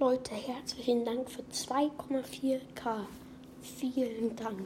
Leute, herzlichen Dank für 2,4k. Vielen Dank.